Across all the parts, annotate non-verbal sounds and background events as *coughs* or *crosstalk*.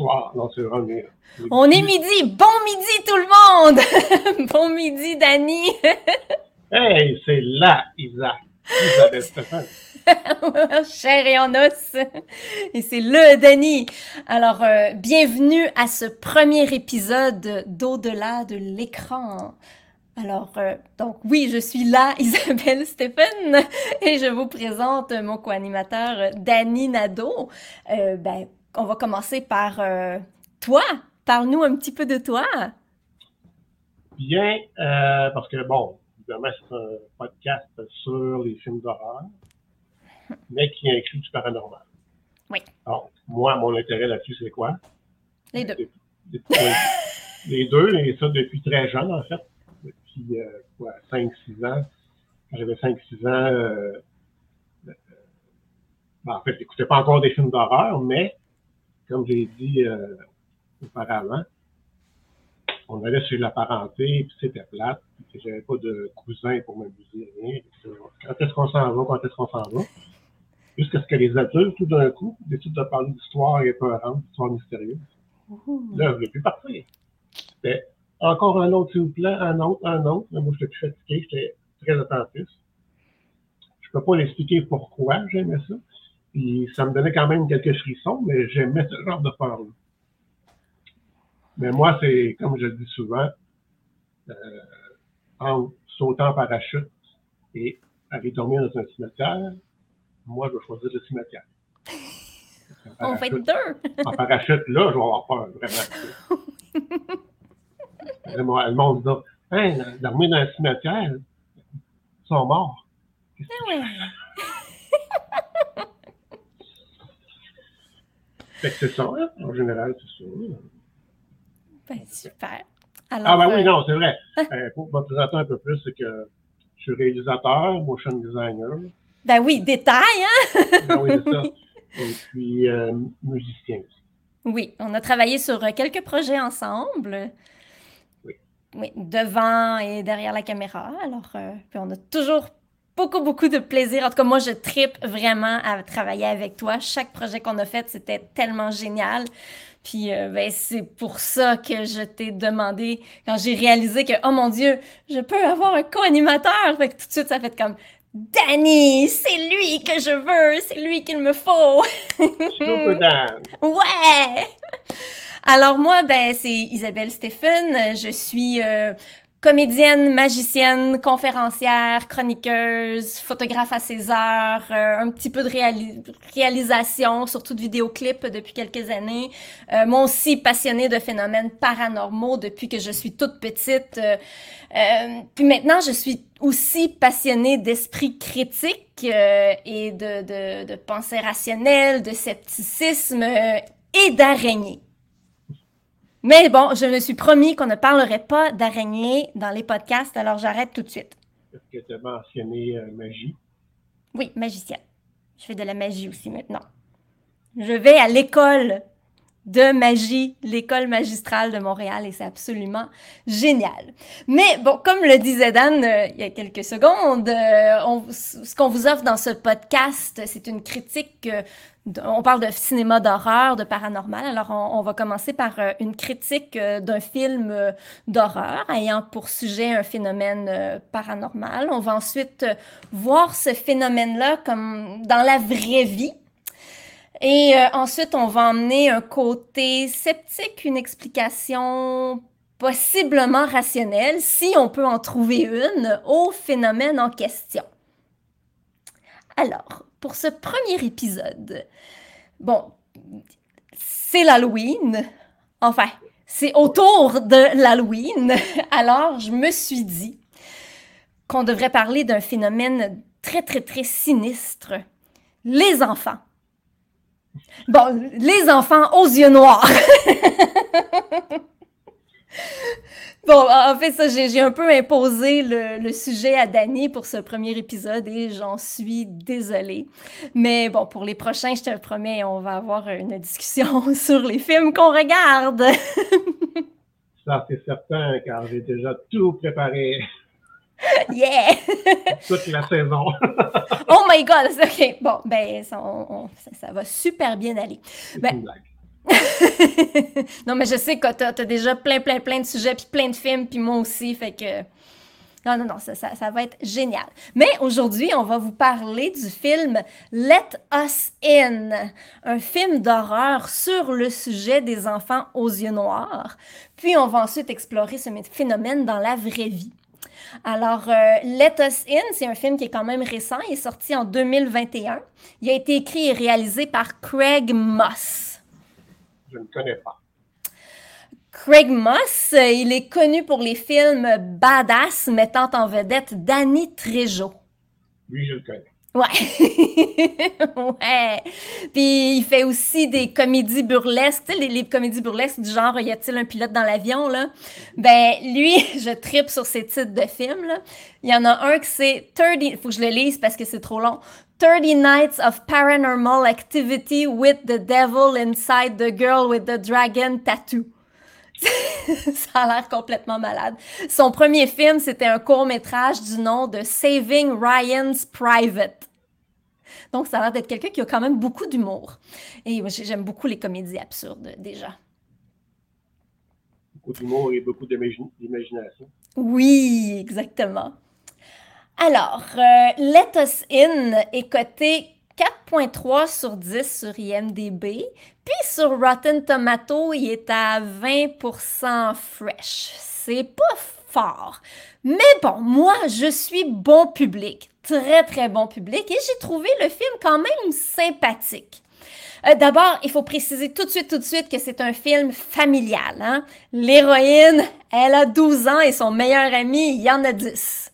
non, c'est vraiment... On est midi! Bon midi tout le monde! *laughs* bon midi, Dani! *laughs* hey, c'est là, Isa! Isabelle Stéphane. *laughs* Cher et en os. Et c'est le Dani. Alors, euh, bienvenue à ce premier épisode d'Au-delà de l'écran. Alors, euh, donc oui, je suis là, Isabelle Stéphane, et je vous présente mon co-animateur Dani Nadeau. Euh, ben, on va commencer par euh, toi. Parle-nous un petit peu de toi. Bien, euh, parce que bon, évidemment, c'est un podcast sur les films d'horreur, mais qui inclut du paranormal. Oui. Alors, moi, mon intérêt là-dessus, c'est quoi? Les deux. Depuis- *laughs* les deux, et ça depuis très jeune, en fait. Depuis, euh, quoi, 5-6 ans. Quand j'avais 5-6 ans, ben, en fait, j'écoutais pas encore des films d'horreur, mais, comme j'ai dit euh, auparavant, on allait sur la parenté, puis c'était plate, puis j'avais pas de cousin pour m'amuser, rien. Quand est-ce qu'on s'en va, quand est-ce qu'on s'en va? Jusqu'à ce que les adultes, tout d'un coup, décident de parler d'histoires épeurantes, d'histoires mystérieuses. Là, je voulais plus partir. C'était encore un autre, s'il vous plaît, un autre, un autre. Là, moi, j'étais plus fatigué, j'étais très attentif. Je peux pas l'expliquer pourquoi j'aimais ça. Puis ça me donnait quand même quelques frissons, mais j'aimais ce genre de peur-là. Mais moi, c'est, comme je le dis souvent, euh, en sautant en parachute et aller dormir dans un cimetière, moi, je vais choisir le cimetière. *laughs* On va être Parachute- deux. *laughs* en parachute, là, je vais avoir peur, vraiment. Vraiment, le monde dit, hein, dormir dans un cimetière, ils sont morts. Ah ouais. Fait que c'est ça, hein, en général, c'est ça. Ben, super. Alors, Ah, ben euh, oui, non, c'est vrai. *laughs* Euh, pour me présenter un peu plus, c'est que je suis réalisateur, motion designer. ben oui, détail, hein? Ah oui, c'est ça. *laughs* Et puis, euh, musicien aussi. Oui, on a travaillé sur euh, quelques projets ensemble. Oui. Oui, devant et derrière la caméra. Alors, euh, puis on a toujours beaucoup, beaucoup de plaisir. En tout cas, moi, je tripe vraiment à travailler avec toi. Chaque projet qu'on a fait, c'était tellement génial. Puis, euh, ben, c'est pour ça que je t'ai demandé, quand j'ai réalisé que, oh mon Dieu, je peux avoir un co-animateur. Fait que tout de suite, ça fait comme, Danny, c'est lui que je veux, c'est lui qu'il me faut. *laughs* Ouais! Alors moi, ben, c'est Isabelle Stéphane. Je suis euh, comédienne, magicienne, conférencière, chroniqueuse, photographe à ses heures, euh, un petit peu de réali- réalisation, surtout de vidéoclips depuis quelques années. Euh, moi aussi passionnée de phénomènes paranormaux depuis que je suis toute petite. Euh, euh, puis maintenant, je suis aussi passionnée d'esprit critique euh, et de, de, de pensée rationnelle, de scepticisme et d'araignées. Mais bon, je me suis promis qu'on ne parlerait pas d'araignées dans les podcasts, alors j'arrête tout de suite. Est-ce que tu as mentionné euh, magie? Oui, magicienne. Je fais de la magie aussi maintenant. Je vais à l'école de magie, l'école magistrale de Montréal, et c'est absolument génial. Mais bon, comme le disait Dan euh, il y a quelques secondes, euh, ce qu'on vous offre dans ce podcast, c'est une critique. euh, on parle de cinéma d'horreur, de paranormal. Alors, on, va commencer par une critique d'un film d'horreur ayant pour sujet un phénomène paranormal. On va ensuite voir ce phénomène-là comme dans la vraie vie. Et euh, ensuite, on va emmener un côté sceptique, une explication possiblement rationnelle, si on peut en trouver une, au phénomène en question. Alors, pour ce premier épisode, bon, c'est l'Halloween. Enfin, c'est autour de l'Halloween. Alors, je me suis dit qu'on devrait parler d'un phénomène très, très, très sinistre. Les enfants. Bon, les enfants aux yeux noirs. *laughs* bon, en fait, ça, j'ai un peu imposé le, le sujet à Dani pour ce premier épisode et j'en suis désolée. Mais bon, pour les prochains, je te le promets, on va avoir une discussion *laughs* sur les films qu'on regarde. *laughs* Ça, c'est certain, car j'ai déjà tout préparé. *laughs* Yeah! *laughs* Toute la saison. *laughs* oh my God! OK. Bon, ben, ça, ça, va super bien aller. Ben, non, mais je sais que tu as, déjà plein, plein, plein de sujets, puis plein de films, puis moi aussi, fait que... Non, non, non, ça, ça, ça va être génial. Mais aujourd'hui, on va vous parler du film Let Us In, un film d'horreur sur le sujet des enfants aux yeux noirs. Puis on va ensuite explorer ce phénomène dans la vraie vie. Alors, euh, Let Us In, c'est un film qui est quand même récent. Il est sorti en 2021. Il a été écrit et réalisé par Craig Moss. Je ne connais pas. Craig Moss, euh, il est connu pour les films Badass mettant en vedette Danny Trejo. Oui, je le connais. Ouais. *laughs* ouais. Puis il fait aussi des comédies burlesques. Tu sais, les, comédies burlesques du genre Y a-t-il un pilote dans l'avion, là? Ben, lui, *laughs* je tripe sur ces titres de films, là. Il y en a un qui c'est 30. Faut que je le lise parce que c'est trop long. 30 Nights of Paranormal Activity with the Devil Inside the Girl with the Dragon Tattoo. *laughs* ça a l'air complètement malade. Son premier film, c'était un court-métrage du nom de Saving Ryan's Private. Donc, ça a l'air d'être quelqu'un qui a quand même beaucoup d'humour. Et j'aime beaucoup les comédies absurdes, déjà. Beaucoup d'humour et beaucoup d'imagination. Oui, exactement. Alors, euh, Let Us In est coté 4.3 sur 10 sur IMDB. Puis sur Rotten Tomato, il est à 20% fresh. C'est pas fort. Mais bon, moi, je suis bon public. Très, très bon public. Et j'ai trouvé le film quand même sympathique. Euh, d'abord, il faut préciser tout de suite, tout de suite que c'est un film familial. Hein? L'héroïne, elle a 12 ans et son meilleur ami, il y en a 10.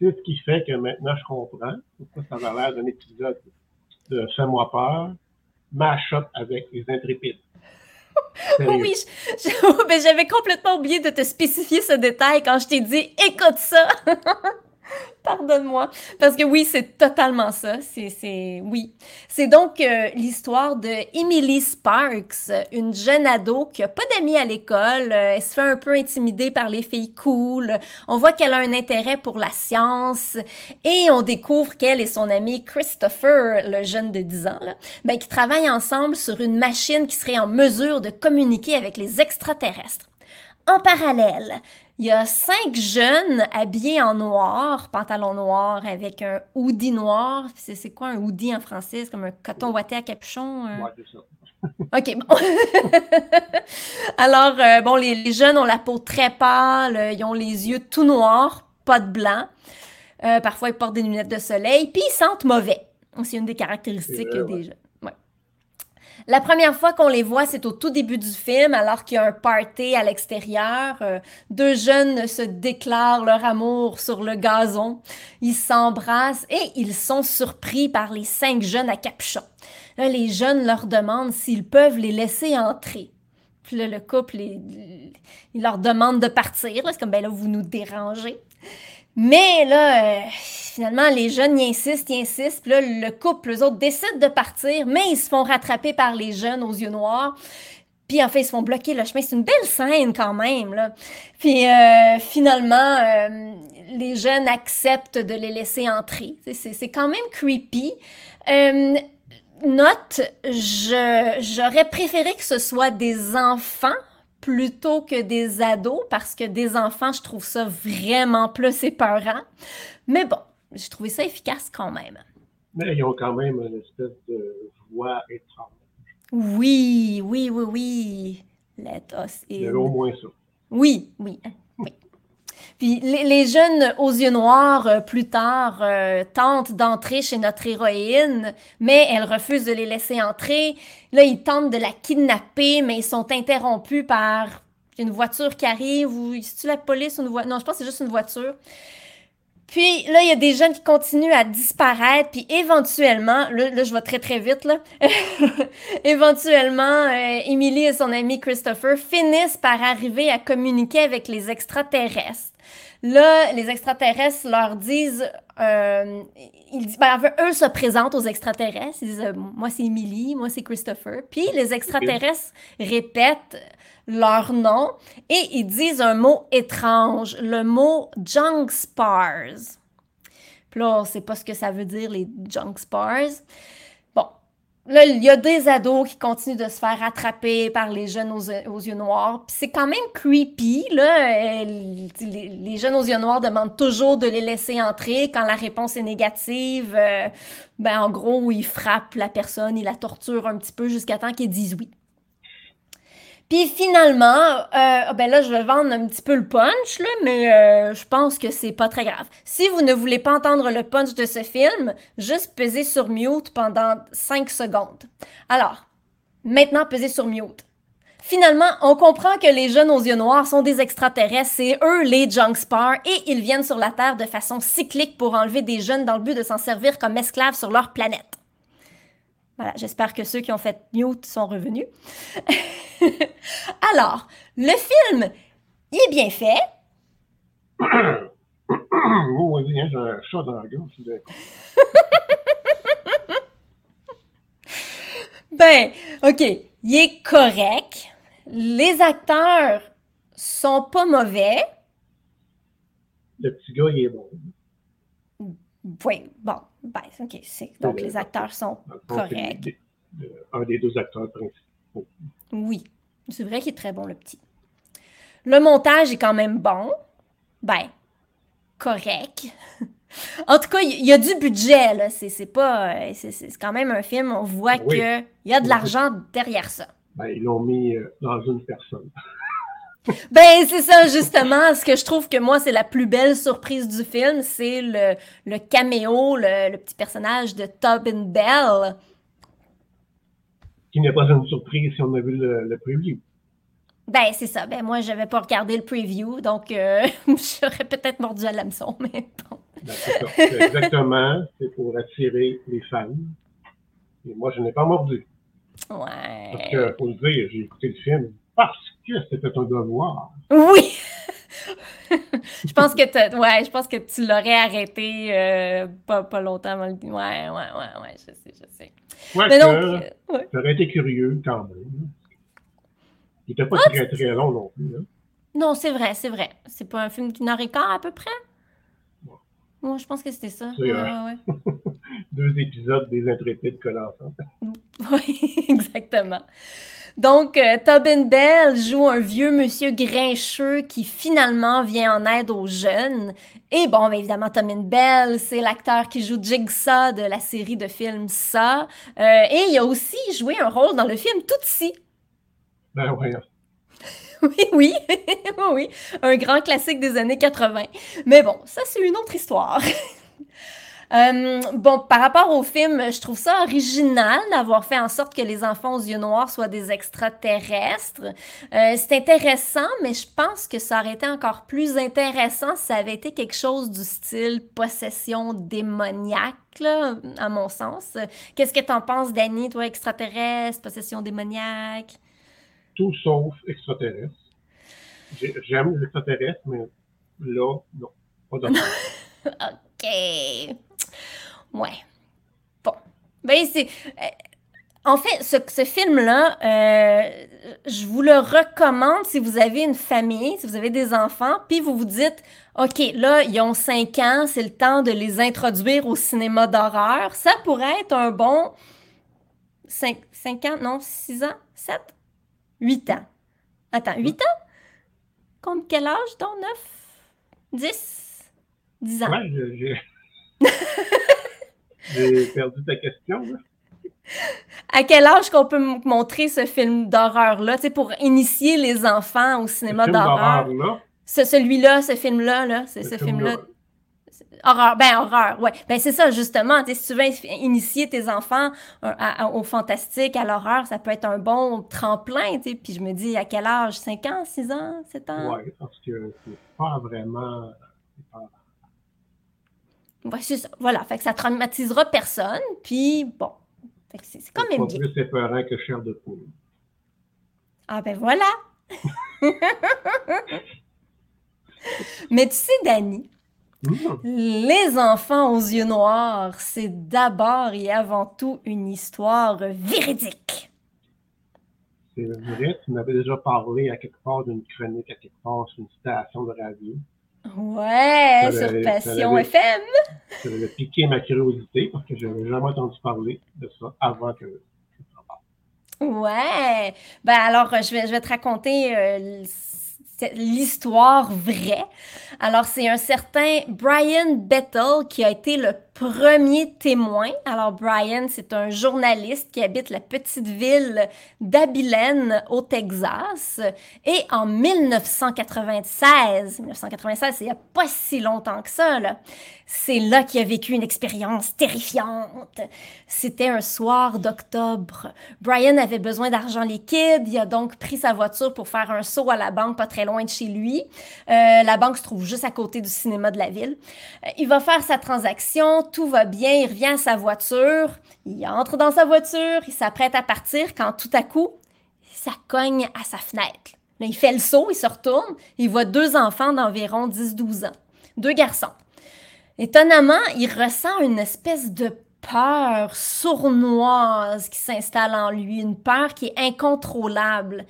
C'est ce qui fait que maintenant je comprends pourquoi ça va l'air d'un épisode de Fais-moi peur, mash-up avec les intrépides. *laughs* oui, *laughs* ben, j'avais complètement oublié de te spécifier ce détail quand je t'ai dit écoute ça. *laughs* *laughs* Pardonne-moi. Parce que oui, c'est totalement ça. C'est, oui. C'est donc euh, l'histoire de Emily Sparks, une jeune ado qui a pas d'amis à l'école. Euh, elle se fait un peu intimider par les filles cool. On voit qu'elle a un intérêt pour la science. Et on découvre qu'elle et son ami Christopher, le jeune de 10 ans, ben, qui travaillent ensemble sur une machine qui serait en mesure de communiquer avec les extraterrestres. En parallèle, il y a cinq jeunes habillés en noir, pantalon noir avec un hoodie noir. C'est quoi un hoodie en français? C'est comme un coton ouaté à capuchon? Euh? Ouais, c'est ça. *laughs* OK, bon. *laughs* Alors, euh, bon, les, jeunes ont la peau très pâle, ils ont les yeux tout noirs, pas de blanc. Euh, parfois, ils portent des lunettes de soleil, puis ils sentent mauvais. C'est une des caractéristiques des jeunes. La première fois qu'on les voit, c'est au tout début du film, alors qu'il y a un party à l'extérieur. Euh, deux jeunes se déclarent leur amour sur le gazon. Ils s'embrassent et ils sont surpris par les cinq jeunes à capuchon. Les jeunes leur demandent s'ils peuvent les laisser entrer. Puis là, le couple, il, leur demande de partir. C'est comme, ben là, vous nous dérangez. Mais là, euh, finalement, les jeunes y insistent, y insistent. Puis là, le couple, eux autres, décident de partir, mais ils se font rattraper par les jeunes aux yeux noirs. Puis en fait, ils se font bloquer le chemin. C'est une belle scène quand même. Là. Puis euh, finalement, euh, les jeunes acceptent de les laisser entrer. C'est quand même creepy. note, j'aurais préféré que ce soit des enfants plutôt que des ados parce que des enfants, je trouve ça vraiment plus épeurant. Mais bon, j'ai trouvé ça efficace quand même. Mais ils ont quand même une espèce de voix étrange. Oui, oui, oui, oui. Let us in. Il y au moins ça. Oui, oui. Puis les, jeunes aux yeux noirs, euh, plus tard, euh, tentent d'entrer chez notre héroïne, mais elle refuse de les laisser entrer. Là, ils tentent de la kidnapper, mais ils sont interrompus par une voiture qui arrive ou est-ce la police ou une voiture? Non, je pense que c'est juste une voiture. Puis là, il y a des jeunes qui continuent à disparaître, puis éventuellement, là, je vais très très vite, là, *laughs* éventuellement, euh, Emily et son ami Christopher finissent par arriver à communiquer avec les extraterrestres. Là, les extraterrestres leur disent, euh, ils ben, eux se présentent aux extraterrestres. Ils disent, moi c'est Emily, moi c'est Christopher. Puis les extraterrestres répètent leur nom et ils disent un mot étrange, le mot junk spars. Puis là, on ne sait pas ce que ça veut dire, les junk spars. Là, il y a des ados qui continuent de se faire attraper par les jeunes aux, yeux noirs. Puis c'est quand même creepy, là. Les, jeunes aux yeux noirs demandent toujours de les laisser entrer. Quand la réponse est négative, euh, ben en gros, ils frappent la personne, ils la torturent un petit peu jusqu'à temps qu'ils disent oui. Puis finalement, euh, ben là, je vais vendre un petit peu le punch, là, mais euh, je pense que c'est pas très grave. Si vous ne voulez pas entendre le punch de ce film, juste pesez sur mute pendant 5 secondes. Alors, maintenant, pesez sur mute. Finalement, on comprend que les jeunes aux yeux noirs sont des extraterrestres, c'est eux les junk spars, et ils viennent sur la Terre de façon cyclique pour enlever des jeunes dans le but de s'en servir comme esclaves sur leur planète. Voilà, j'espère que ceux qui ont fait mute sont revenus. *laughs* Alors, le film, il est bien fait. *coughs* oh, oui, j'ai un chat dans la gorge. *laughs* ben, OK, il est correct. Les acteurs sont pas mauvais. Le petit gars, il est bon. Oui, bon, ben, OK. Donc, les acteurs sont corrects. un des deux acteurs principaux. Oui, c'est vrai qu'il est très bon, le petit. Le montage est quand même bon. Ben, correct. *laughs* en tout cas, il y a du budget, là. C'est pas. C'est quand même un film, on voit qu'il y a de l'argent derrière ça. Ben, ils l'ont mis euh, dans une personne. *laughs* Ben, c'est ça, justement. Ce que je trouve que moi, c'est la plus belle surprise du film, c'est le, le, caméo, le, petit personnage de Tobin Bell. Qui n'est pas une surprise si on a vu le, preview. Ben, c'est ça. Ben, moi, je n'avais pas regardé le preview, donc euh, *laughs* j'aurais peut-être mordu à l'hameçon, mais bon. Ben, c'est Exactement. C'est pour attirer les fans. Et moi, je n'ai pas mordu. Ouais. Parce que, faut le dire, j'ai écouté le film parce que c'était un devoir. Oui! *laughs* je pense que ouais, je pense que tu l'aurais arrêté euh, pas, pas longtemps Ouais, ouais, ouais, ouais, je sais, je sais. Ouais, Mais donc, euh, été curieux quand même. Il n'était pas ah, très, très long non plus. Hein. Non, c'est vrai, c'est vrai. C'est pas un film d'une heure et quart à peu près? Moi, je pense que c'était ça. Ouais. *laughs* Deux épisodes des intrépides connaissants. *laughs* Oui, exactement. Donc, euh, Tobin Bell joue un vieux monsieur grincheux qui finalement vient en aide aux jeunes. Et bon, ben, évidemment, Tobin Bell, c'est l'acteur qui joue Jigsaw de la série de films Ça. Euh, et il a aussi joué un rôle dans le film Tootsie. Ben oui. *laughs* oui, *laughs* oui, oui, un grand classique des années 80. Mais bon, ça c'est une autre histoire. *laughs* Euh, bon, par rapport au film, je trouve ça original d'avoir fait en sorte que les enfants aux yeux noirs soient des extraterrestres. Euh, c'est intéressant, mais je pense que ça aurait été encore plus intéressant si ça avait été quelque chose du style possession démoniaque, là, à mon sens. Qu'est-ce que tu en penses, Danny, toi, extraterrestre, possession démoniaque? Tout sauf extraterrestre. J'aime les extraterrestres, mais là, non, pas d'accord. *laughs* OK. Ouais. Bon. Ben, c'est. Euh, en fait, ce, film-là, euh, je vous le recommande si vous avez une famille, si vous avez des enfants, puis vous vous dites, OK, là, ils ont 5 ans, c'est le temps de les introduire au cinéma d'horreur. Ça pourrait être un bon 5, 5 ans, non, 6 ans, 7, 8 ans. Attends, 8 ans? Compte quel âge, donc 9, 10, 10 ans? Ouais, *laughs* J'ai perdu ta question. Là. À quel âge qu'on peut montrer ce film d'horreur-là, pour initier les enfants au cinéma d'horreur? Ce, celui-là, ce film-là, là, c'est ce, film-là. Horreur, ben horreur, ouais. Ben c'est ça, justement. Si tu veux initier tes enfants au fantastique, à l'horreur, ça peut être un bon tremplin, tu Puis je me dis, à quel âge? 5 ans, 6 ans, 7 ans? Oui, parce que c'est pas vraiment c'est ça. Voilà. Fait que ça traumatisera personne. Puis bon. c'est quand même bien. C'est plus que chair de poule. Ah ben voilà. *laughs* Mais tu sais, Danny, Mmh. les enfants aux yeux noirs, c'est d'abord et avant tout une histoire véridique. C'est vrai, tu m'avais déjà parlé à quelque part d'une chronique, à quelque part sur une station de radio. Ouais, sur Passion FM. Ça avait piqué ma curiosité parce que je n'avais jamais entendu parler de ça avant que je t'en parle. Ouais. Ben alors, je vais, je vais te raconter euh, l'histoire vraie. Alors, c'est un certain Brian Bettel qui a été le premier témoin. Alors, Brian, c'est un journaliste qui habite la petite ville d'Abilene au Texas. Et en 1996, 1996, c'est il n'y a pas si longtemps que ça, là. C'est là qu'il a vécu une expérience terrifiante. C'était un soir d'octobre. Brian avait besoin d'argent liquide. Il a donc pris sa voiture pour faire un saut à la banque pas très loin de chez lui. Euh, la banque se trouve juste à côté du cinéma de la ville. Euh, il va faire sa transaction. Tout va bien. Il revient à sa voiture. Il entre dans sa voiture. Il s'apprête à partir quand tout à coup, ça cogne à sa fenêtre. Il fait le saut. Il se retourne. Il voit deux enfants d'environ 10-12 ans. Deux garçons. Étonnamment, il ressent une espèce de peur sournoise qui s'installe en lui, une peur qui est incontrôlable.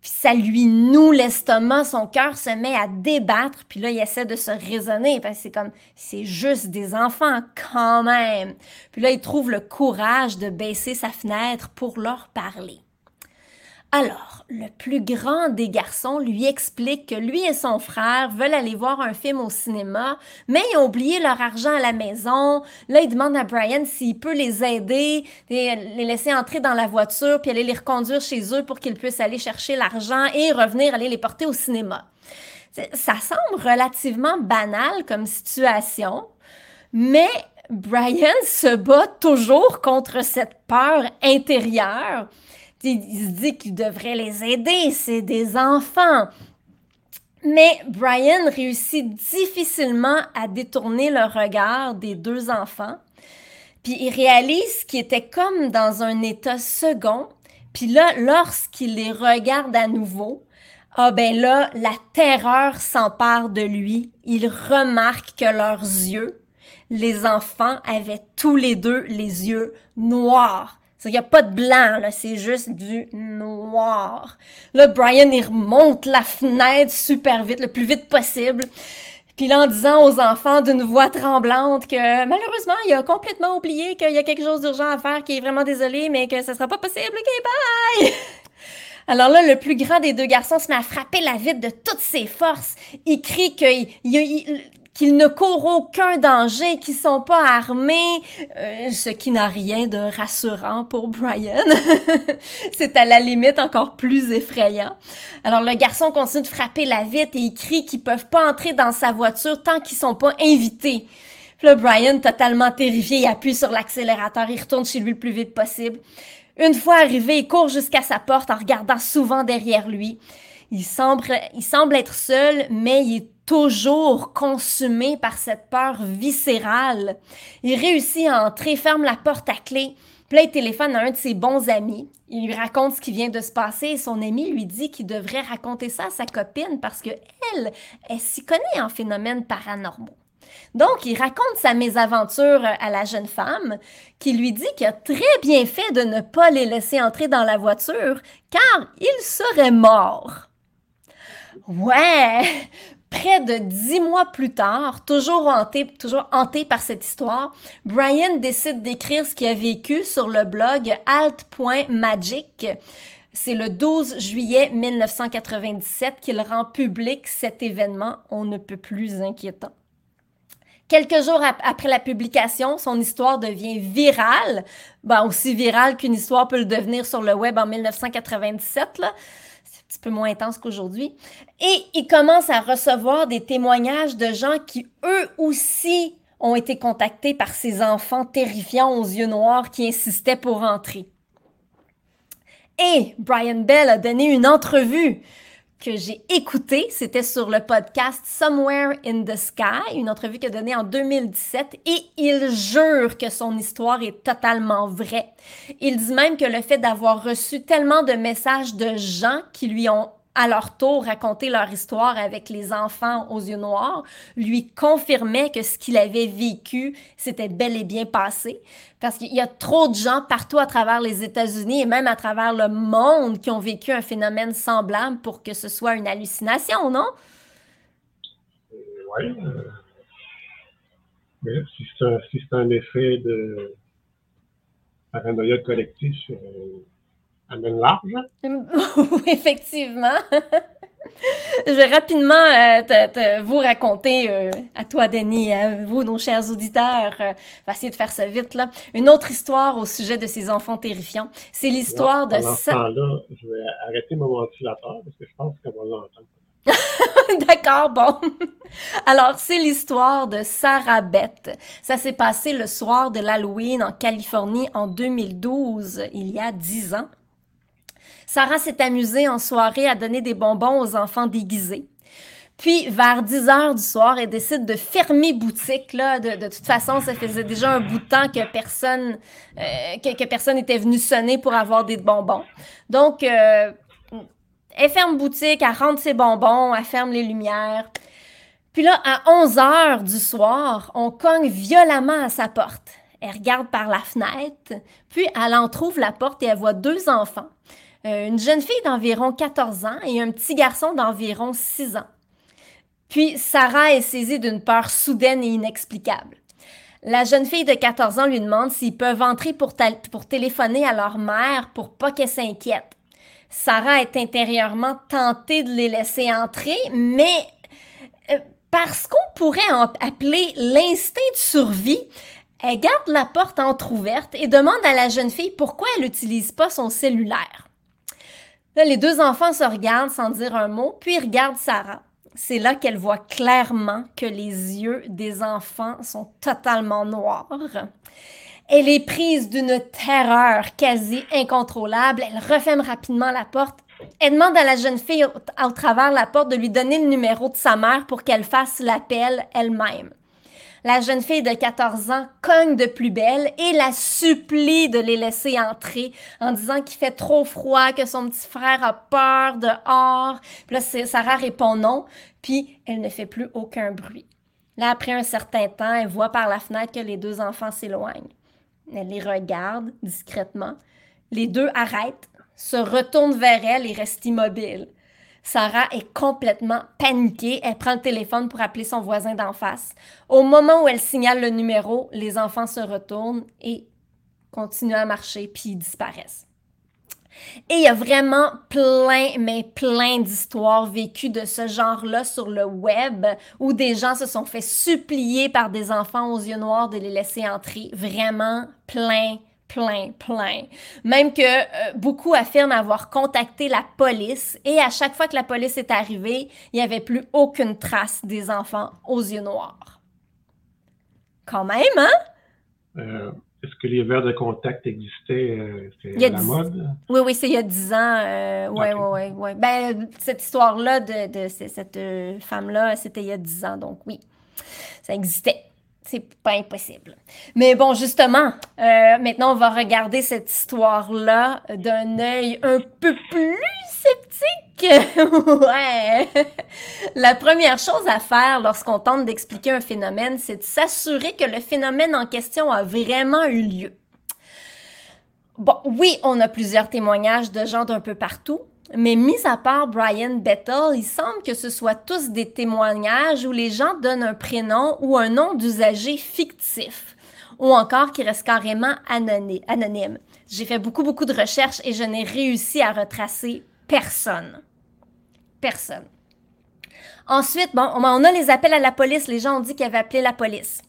Puis ça lui noue l'estomac, son cœur se met à débattre, puis là, il essaie de se raisonner, parce c'est comme, c'est juste des enfants quand même. Puis là, il trouve le courage de baisser sa fenêtre pour leur parler. Alors, le plus grand des garçons lui explique que lui et son frère veulent aller voir un film au cinéma, mais ils ont oublié leur argent à la maison. Là, il demande à Brian s'il peut les aider, et les laisser entrer dans la voiture, puis aller les reconduire chez eux pour qu'ils puissent aller chercher l'argent et revenir aller les porter au cinéma. Ça semble relativement banal comme situation, mais Brian se bat toujours contre cette peur intérieure. Il se dit qu'il devrait les aider, c'est des enfants. Mais Brian réussit difficilement à détourner le regard des deux enfants. Puis il réalise qu'il était comme dans un état second. Puis là, lorsqu'il les regarde à nouveau, ah ben là, la terreur s'empare de lui. Il remarque que leurs yeux, les enfants avaient tous les deux les yeux noirs. Il n'y a pas de blanc, là, c'est juste du noir. Là, Brian, il remonte la fenêtre super vite, le plus vite possible. Puis là, en disant aux enfants d'une voix tremblante que malheureusement, il a complètement oublié qu'il y a quelque chose d'urgent à faire, qu'il est vraiment désolé, mais que ça sera pas possible. OK, bye! *laughs* Alors là, le plus grand des deux garçons se met à frapper la vitre de toutes ses forces. Il crie qu'il il- il- qu'ils ne courent aucun danger, qu'ils sont pas armés, euh, ce qui n'a rien de rassurant pour Brian. *laughs* C'est à la limite encore plus effrayant. Alors le garçon continue de frapper la vitre et il crie qu'ils peuvent pas entrer dans sa voiture tant qu'ils sont pas invités. Là, Brian, totalement terrifié, il appuie sur l'accélérateur, il retourne chez lui le plus vite possible. Une fois arrivé, il court jusqu'à sa porte en regardant souvent derrière lui. Il semble, il semble être seul, mais il est toujours consumé par cette peur viscérale. Il réussit à entrer, ferme la porte à clé, puis là, il téléphone à un de ses bons amis. Il lui raconte ce qui vient de se passer et son ami lui dit qu'il devrait raconter ça à sa copine parce que elle, elle s'y connaît en phénomènes paranormaux. Donc, il raconte sa mésaventure à la jeune femme qui lui dit qu'il a très bien fait de ne pas les laisser entrer dans la voiture car ils seraient morts. Ouais, près de dix mois plus tard, toujours hanté, toujours hanté par cette histoire, Brian décide d'écrire ce qu'il a vécu sur le blog alt.magic. C'est le 12 juillet 1997 qu'il rend public cet événement on ne peut plus inquiétant. Quelques jours ap après la publication, son histoire devient virale, ben, aussi virale qu'une histoire peut le devenir sur le web en 1997. Là petit peu moins intense qu'aujourd'hui. Et il commence à recevoir des témoignages de gens qui, eux aussi, ont été contactés par ces enfants terrifiants aux yeux noirs qui insistaient pour entrer. Et Brian Bell a donné une entrevue que j'ai écoutée. C'était sur le podcast Somewhere in the Sky, une entrevue qu'il a donnée en 2017. Et il jure que son histoire est totalement vraie. Il dit même que le fait d'avoir reçu tellement de messages de gens qui lui ont à leur tour raconter leur histoire avec les enfants aux yeux noirs, lui confirmait que ce qu'il avait vécu s'était bel et bien passé. Parce qu'il y a trop de gens partout à travers les États-Unis et même à travers le monde qui ont vécu un phénomène semblable pour que ce soit une hallucination, non? Oui. Si c'est un, effet de paranoïa collectif, amène large. *laughs* effectivement. Je vais rapidement euh, vous raconter, euh, à toi, Denis, à vous, nos chers auditeurs, euh, va essayer de faire ça vite, là, une autre histoire au sujet de ces enfants terrifiants. C'est l'histoire de... ça. là je vais arrêter mon ventilateur parce que je pense qu'on va l'entendre. *laughs* D'accord, bon. Alors, c'est l'histoire de Sarah Beth. Ça s'est passé le soir de l'Halloween en Californie en 2012, il y a dix ans. Sarah s'est amusée en soirée à donner des bonbons aux enfants déguisés. Puis, vers 10 heures du soir, elle décide de fermer boutique. Là. De, toute façon, ça faisait déjà un bout de temps que personne, euh, personne était venu sonner pour avoir des bonbons. Donc, euh, elle ferme boutique, elle rentre ses bonbons, elle ferme les lumières. Puis là, à 11 heures du soir, on cogne violemment à sa porte. Elle regarde par la fenêtre, puis elle en trouve la porte et elle voit deux enfants. Euh, une jeune fille d'environ 14 ans et un petit garçon d'environ 6 ans. Puis Sarah est saisie d'une peur soudaine et inexplicable. La jeune fille de 14 ans lui demande s'ils peuvent entrer pour, pour téléphoner à leur mère pour pas qu'elle s'inquiète. Sarah est intérieurement tentée de les laisser entrer, mais euh, parce qu'on pourrait appeler l'instinct de survie, elle garde la porte entr'ouverte et demande à la jeune fille pourquoi elle n'utilise pas son cellulaire. Là, les deux enfants se regardent sans dire un mot, puis regardent Sarah. C'est là qu'elle voit clairement que les yeux des enfants sont totalement noirs. Elle est prise d'une terreur quasi incontrôlable. Elle referme rapidement la porte. Elle demande à la jeune fille au, au travers la porte de lui donner le numéro de sa mère pour qu'elle fasse l'appel elle-même. La jeune fille de 14 ans cogne de plus belle et la supplie de les laisser entrer en disant qu'il fait trop froid, que son petit frère a peur dehors. Puis là, Sarah répond non, puis elle ne fait plus aucun bruit. Là, après un certain temps, elle voit par la fenêtre que les deux enfants s'éloignent. Elle les regarde discrètement. Les deux arrêtent, se retournent vers elle et restent immobiles. Sarah est complètement paniquée. Elle prend le téléphone pour appeler son voisin d'en face. Au moment où elle signale le numéro, les enfants se retournent et continuent à marcher, puis disparaissent. Et il y a vraiment plein, mais plein d'histoires vécues de ce genre-là sur le web où des gens se sont fait supplier par des enfants aux yeux noirs de les laisser entrer. Vraiment plein, plein, plein. Même que euh, beaucoup affirment avoir contacté la police et à chaque fois que la police est arrivée, il n'y avait plus aucune trace des enfants aux yeux noirs. Quand même, hein? Euh, est-ce que les verres de contact existaient euh, à la mode? Oui, oui, c'est il y a dix ans. oui, oui, oui. Ben, cette histoire-là de, de, cette femme-là, c'était il y a dix ans, donc oui, ça existait c'est pas impossible. Mais bon, justement, euh, maintenant, on va regarder cette histoire-là d'un œil un peu plus sceptique. *laughs* ouais. La première chose à faire lorsqu'on tente d'expliquer un phénomène, c'est de s'assurer que le phénomène en question a vraiment eu lieu. Bon, oui, on a plusieurs témoignages de gens d'un peu partout, mais mis à part Brian Bettel, il semble que ce soit tous des témoignages où les gens donnent un prénom ou un nom d'usager fictif, ou encore qui reste carrément anonyme. J'ai fait beaucoup, beaucoup de recherches et je n'ai réussi à retracer personne. Personne. Ensuite, bon, on a les appels à la police. Les gens ont dit qu'ils avaient appelé la police.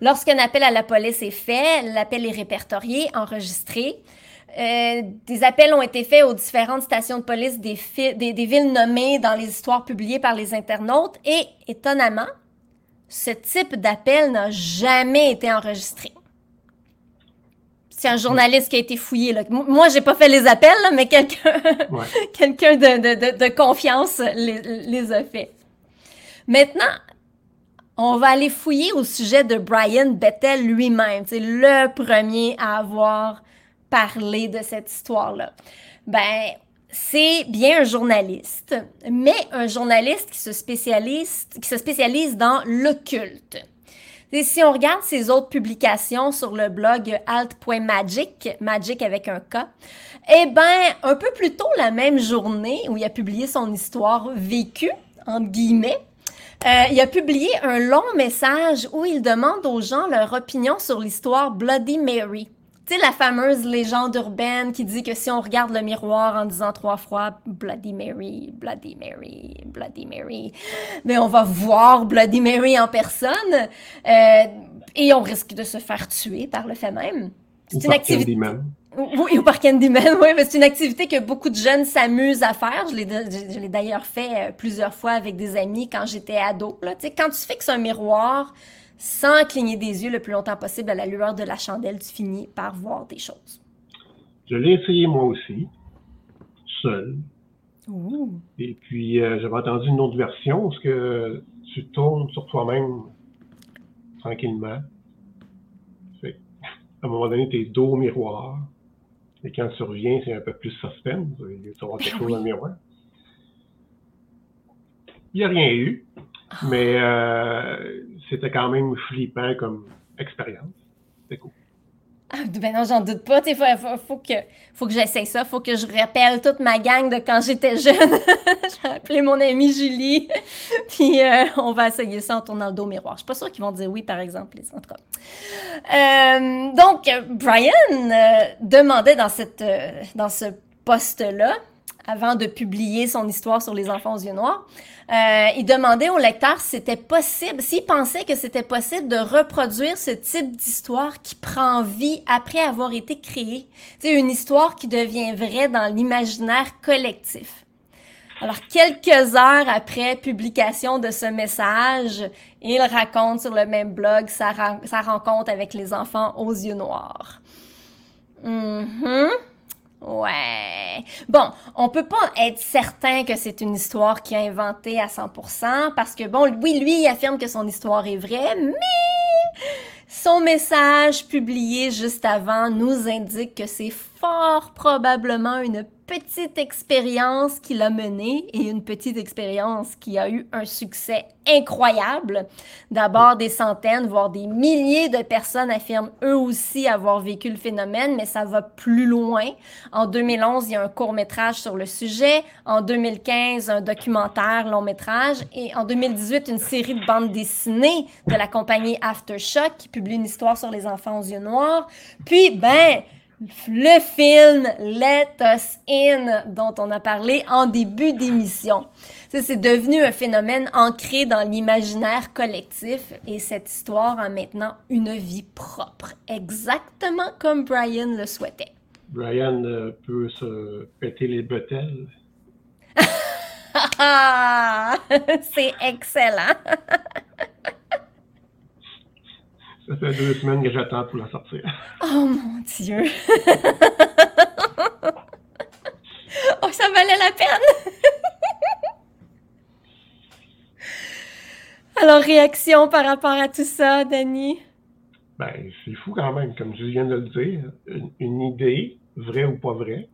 Lorsqu'un appel à la police est fait, l'appel est répertorié, enregistré. Euh, des appels ont été faits aux différentes stations de police des, des, villes nommées dans les histoires publiées par les internautes et, étonnamment, ce type d'appel n'a jamais été enregistré. C'est un journaliste qui a été fouillé. Là. Moi, j'ai pas fait les appels, mais quelqu'un *laughs* quelqu'un de, de, confiance les, les a fait. Maintenant, on va aller fouiller au sujet de Brian Bettel lui-même. C'est le premier à avoir parler de cette histoire-là? Ben, c'est bien un journaliste, mais un journaliste qui se spécialise, qui se spécialise dans l'occulte. Et si on regarde ses autres publications sur le blog alt.magic, magic avec un K, eh ben, un peu plus tôt la même journée où il a publié son histoire vécue, entre guillemets, euh, il a publié un long message où il demande aux gens leur opinion sur l'histoire Bloody Mary. Tu sais, la fameuse légende urbaine qui dit que si on regarde le miroir en disant trois fois Bloody Mary, Bloody Mary, Bloody Mary, mais on va voir Bloody Mary en personne euh, et on risque de se faire tuer par le fait même. C'est une activité. Oui, au parc Candyman, *laughs* oui, mais c'est une activité que beaucoup de jeunes s'amusent à faire. Je l'ai d'ailleurs fait euh, plusieurs fois avec des amis quand j'étais ado. Là. Tu sais, quand tu fixes un miroir, sans cligner des yeux le plus longtemps possible à la lueur de la chandelle, tu finis par voir des choses. Je l'ai essayé moi aussi, seul. Et puis, euh, j'avais entendu une autre version, parce que tu tournes sur toi-même tranquillement. Fait, à un moment donné, tu es dos au miroir. Et quand tu reviens, c'est un peu plus suspense. Tu vas quelque chose dans le miroir. Il n'y a rien eu. Mais euh, c'était quand même flippant comme expérience. C'était cool. Ah, ben non, j'en doute pas. Il faut, faut, que, faut que j'essaye ça. faut que je rappelle toute ma gang de quand j'étais jeune. *laughs* J'ai appelé mon amie Julie. *laughs* Puis euh, on va essayer ça en tournant le dos miroir. Je suis pas sûre qu'ils vont dire oui, par exemple. En tout cas. Euh, donc, Brian euh, demandait dans, cette, dans ce poste-là, avant de publier son histoire sur les enfants aux yeux noirs, euh, il demandait au lecteur si c'était possible, s'il pensait que c'était possible de reproduire ce type d'histoire qui prend vie après avoir été créée. C'est une histoire qui devient vraie dans l'imaginaire collectif. Alors, quelques heures après publication de ce message, il raconte sur le même blog sa, rencontre avec les enfants aux yeux noirs. Mm Ouais. Bon, on peut pas être certain que c'est une histoire qui a inventé à 100% parce que bon, oui, lui, il affirme que son histoire est vraie, mais son message publié juste avant nous indique que c'est fort probablement une petite expérience qu'il a menée et une petite expérience qui a eu un succès incroyable. D'abord, des centaines, voire des milliers de personnes affirment eux aussi avoir vécu le phénomène, mais ça va plus loin. En 2011, il y a un court métrage sur le sujet. En 2015, un documentaire long métrage. Et en 2018, une série de bandes dessinées de la compagnie Aftershock qui publie une histoire sur les enfants aux yeux noirs. Puis, ben, le film Let Us In dont on a parlé en début d'émission. C'est devenu un phénomène ancré dans l'imaginaire collectif et cette histoire a maintenant une vie propre, exactement comme Brian le souhaitait. Brian euh, peut se péter les bretelles. *laughs* *laughs* C'est excellent. *laughs* Ça fait deux semaines que j'attends pour la sortir. Oh mon Dieu! *laughs* oh, ça valait la peine! *laughs* Alors, réaction par rapport à tout ça, Danny? Ben, c'est fou quand même, comme je viens de le dire. Une, idée, vraie ou pas vraie,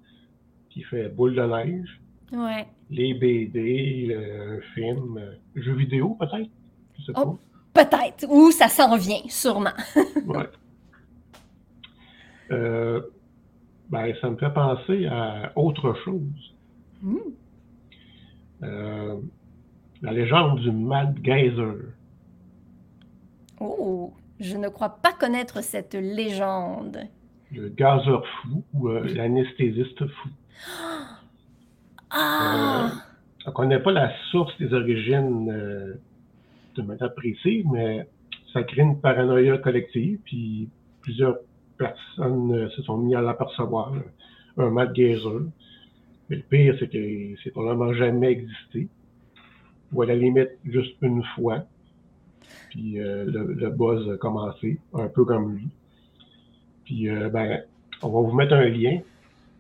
qui fait boule de neige. Ouais. Les BD, le, film, euh, jeu vidéo peut-être? Je sais oh. pas. Peut-être. Ou ça s'en vient, sûrement. *laughs* oui. Euh, ben, ça me fait penser à autre chose. Hmm. Euh, la légende du Mad Geyser. Oh, je ne crois pas connaître cette légende. Le gazeur fou ou euh, l'anesthésiste fou. Ah! on ne connaît pas la source des origines manière précise, mais ça crée une paranoïa collective, puis plusieurs personnes euh, se sont mis à l'apercevoir, un Mad Gazer. Mais le pire, c'est que c'est probablement jamais existé. Ou à la limite, juste une fois. Puis euh, le, buzz a commencé, un peu comme lui. Puis, euh, ben, on va vous mettre un lien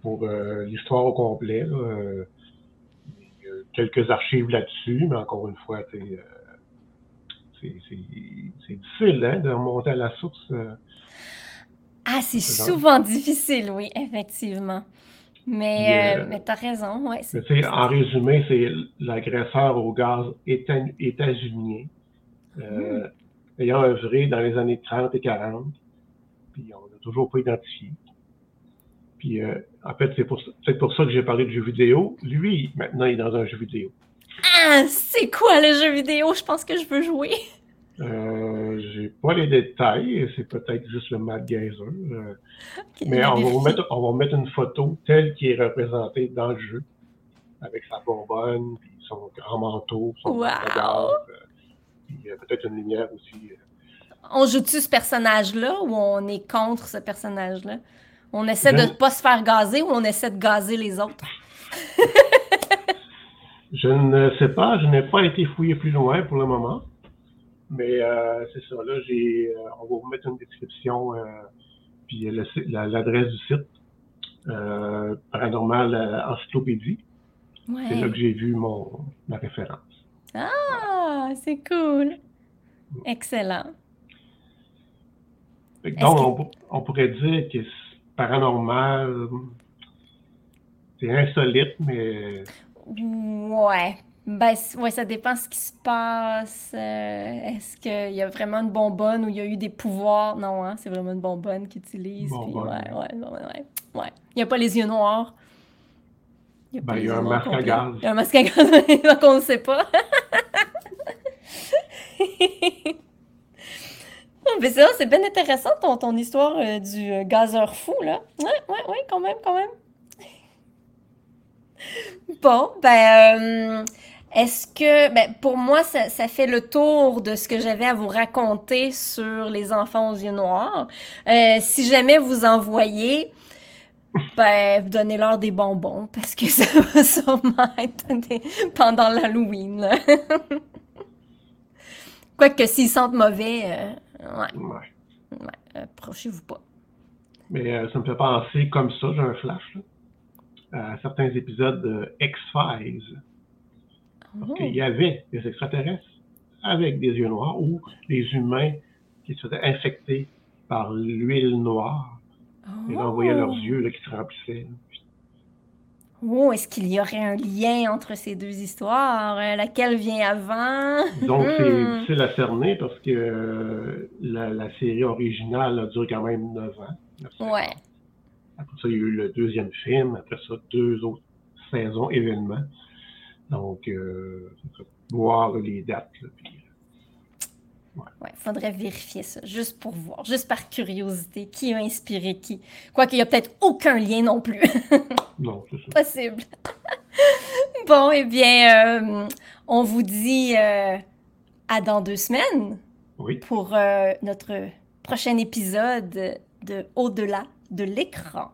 pour l'histoire au complet. quelques archives là-dessus, mais encore une fois, c'est c'est difficile hein, de remonter à la source. Euh. ah, c'est souvent difficile, oui, effectivement. Mais, euh, mais t'as raison, ouais. en résumé, c'est l'agresseur au gaz états-unien, euh, hmm. ayant œuvré dans les années 30 et 40, puis on n'a toujours pas identifié. Puis euh, en fait, c'est peut-être pour ça que j'ai parlé de jeux vidéo. Lui, maintenant, il est dans un jeu vidéo. Ah, c'est quoi le jeu vidéo? Je pense que je veux jouer. Euh, j'ai pas les détails, c'est peut-être juste le Mad Gazer. Euh, mais on va, vous mettre, on va mettre une photo telle qui est représentée dans le jeu, avec sa bonbonne, puis son grand manteau, son wow. regard, euh, puis peut-être une lumière aussi. On joue-tu ce personnage-là ou on est contre ce personnage-là? On essaie de ne pas se faire gazer ou on essaie de gazer les autres? *laughs* je ne sais pas, je n'ai pas été fouillé plus loin pour le moment. Mais euh, c'est ça, là, j'ai, euh, on va vous mettre une description, euh, puis l'adresse du site, euh, Paranormal Encyclopédie. C'est là que j'ai vu mon, ma référence. Ah, c'est cool. Excellent. Donc, on, pourrait dire que paranormal, c'est insolite, mais... Ouais, ben, ouais, ça dépend ce qui se passe. Euh, est-ce qu'il y a vraiment une bonbonne ou il y a eu des pouvoirs? Non, hein, c'est vraiment une bonbonne qu'ils utilisent. ouais, ouais, ouais, ouais, Il n'y a pas les yeux noirs. Il y a, ben, il y a un masque à gaz. Il y a un masque à gaz, *laughs* donc on ne sait pas. *laughs* Mais ça, c'est bien intéressant ton, ton histoire euh, du euh, gazeur fou, là. Ouais, ouais, ouais, quand même, quand même. Bon, ben, est-ce que, ben, pour moi, ça, fait le tour de ce que j'avais à vous raconter sur les enfants aux yeux noirs. Euh, si jamais vous en voyez, ben, donnez-leur des bonbons parce que *laughs* ça va sûrement être pendant l'Halloween. *laughs* Quoique s'ils sentent mauvais, euh, ouais. approchez-vous pas. Mais euh, ça me fait penser comme ça, j'ai un flash, à certains épisodes de X-Files. Parce qu'il y avait des extraterrestres avec des yeux noirs ou des humains qui se faisaient infecter par l'huile noire. Et là, on voyait leurs oh. yeux là, qui se remplissaient. Oh, est-ce qu'il y aurait un lien entre ces deux histoires? Euh, laquelle vient avant? Donc, c'est hmm. difficile à cerner parce que euh, la, série originale a duré quand même 9 ans. Ouais. Après ça, il y a eu le deuxième film. Après ça, deux autres saisons, événements. Donc, euh, voir les dates. Là, puis, euh, ouais. faudrait vérifier ça, juste pour voir, juste par curiosité, qui a inspiré qui. Quoique, il n'y a peut-être aucun lien non plus. *laughs* non, c'est ça. Possible. *laughs* bon, eh bien, euh, on vous dit euh, à dans deux semaines oui. pour notre prochain épisode de Au-delà de l'écran.